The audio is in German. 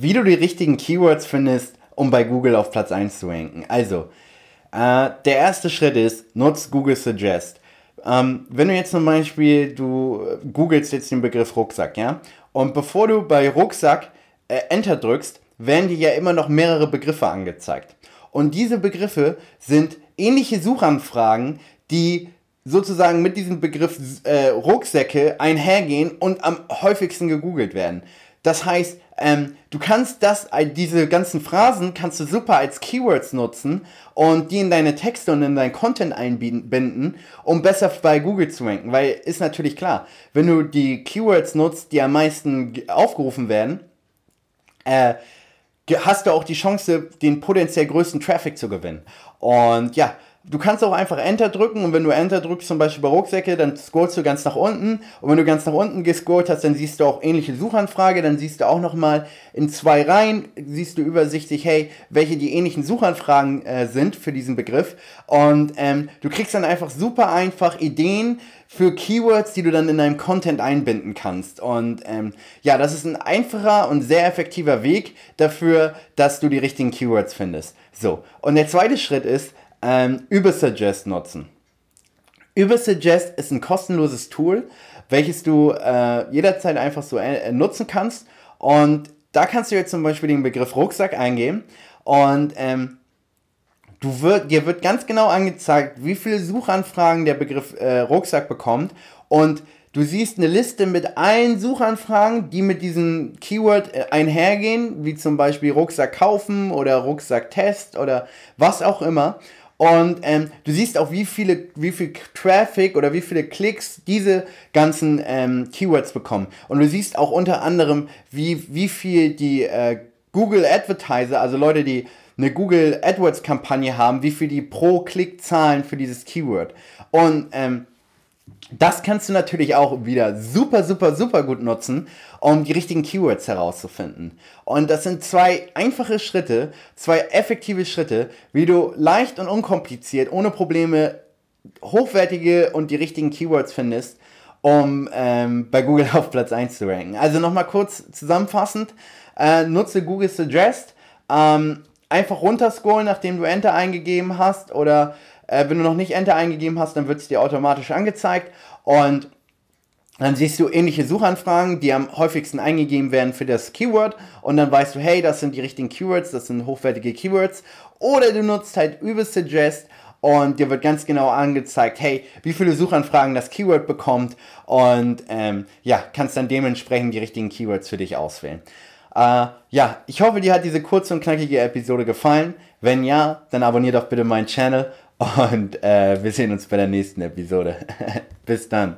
wie du die richtigen Keywords findest, um bei Google auf Platz 1 zu ranken. Also, äh, der erste Schritt ist, nutz Google Suggest. Ähm, wenn du jetzt zum Beispiel, du googelst jetzt den Begriff Rucksack, ja, und bevor du bei Rucksack äh, Enter drückst, werden dir ja immer noch mehrere Begriffe angezeigt. Und diese Begriffe sind ähnliche Suchanfragen, die sozusagen mit diesem Begriff äh, Rucksäcke einhergehen und am häufigsten gegoogelt werden. Das heißt, ähm, du kannst das, äh, diese ganzen Phrasen kannst du super als Keywords nutzen und die in deine Texte und in deinen Content einbinden, um besser bei Google zu ranken. Weil ist natürlich klar, wenn du die Keywords nutzt, die am meisten aufgerufen werden, äh, hast du auch die Chance, den potenziell größten Traffic zu gewinnen. Und ja, Du kannst auch einfach Enter drücken und wenn du Enter drückst, zum Beispiel bei Rucksäcke, dann scrollst du ganz nach unten. Und wenn du ganz nach unten gescrollt hast, dann siehst du auch ähnliche Suchanfrage, dann siehst du auch nochmal in zwei Reihen, siehst du übersichtlich, hey, welche die ähnlichen Suchanfragen äh, sind für diesen Begriff. Und ähm, du kriegst dann einfach super einfach Ideen für Keywords, die du dann in deinem Content einbinden kannst. Und ähm, ja, das ist ein einfacher und sehr effektiver Weg dafür, dass du die richtigen Keywords findest. So, und der zweite Schritt ist, ähm, Übersuggest nutzen. Übersuggest ist ein kostenloses Tool, welches du äh, jederzeit einfach so äh, nutzen kannst. Und da kannst du jetzt zum Beispiel den Begriff Rucksack eingeben und ähm, du wird, dir wird ganz genau angezeigt, wie viele Suchanfragen der Begriff äh, Rucksack bekommt und du siehst eine Liste mit allen Suchanfragen, die mit diesem Keyword äh, einhergehen, wie zum Beispiel Rucksack kaufen oder Rucksack Test oder was auch immer. Und ähm, du siehst auch, wie viele, wie viel Traffic oder wie viele Klicks diese ganzen ähm, Keywords bekommen. Und du siehst auch unter anderem, wie, wie viel die äh, Google Advertiser, also Leute, die eine Google AdWords Kampagne haben, wie viel die pro Klick zahlen für dieses Keyword. Und ähm, das kannst du natürlich auch wieder super, super, super gut nutzen, um die richtigen Keywords herauszufinden. Und das sind zwei einfache Schritte, zwei effektive Schritte, wie du leicht und unkompliziert, ohne Probleme, hochwertige und die richtigen Keywords findest, um ähm, bei Google auf Platz 1 zu ranken. Also nochmal kurz zusammenfassend, äh, nutze Google Suggest, ähm, einfach runterscrollen, nachdem du Enter eingegeben hast oder äh, wenn du noch nicht Enter eingegeben hast, dann wird es dir automatisch angezeigt und dann siehst du ähnliche Suchanfragen, die am häufigsten eingegeben werden für das Keyword und dann weißt du, hey, das sind die richtigen Keywords, das sind hochwertige Keywords. Oder du nutzt halt Übersuggest und dir wird ganz genau angezeigt, hey, wie viele Suchanfragen das Keyword bekommt und ähm, ja, kannst dann dementsprechend die richtigen Keywords für dich auswählen. Äh, ja, ich hoffe, dir hat diese kurze und knackige Episode gefallen. Wenn ja, dann abonnier doch bitte meinen Channel und äh, wir sehen uns bei der nächsten Episode. Bis dann.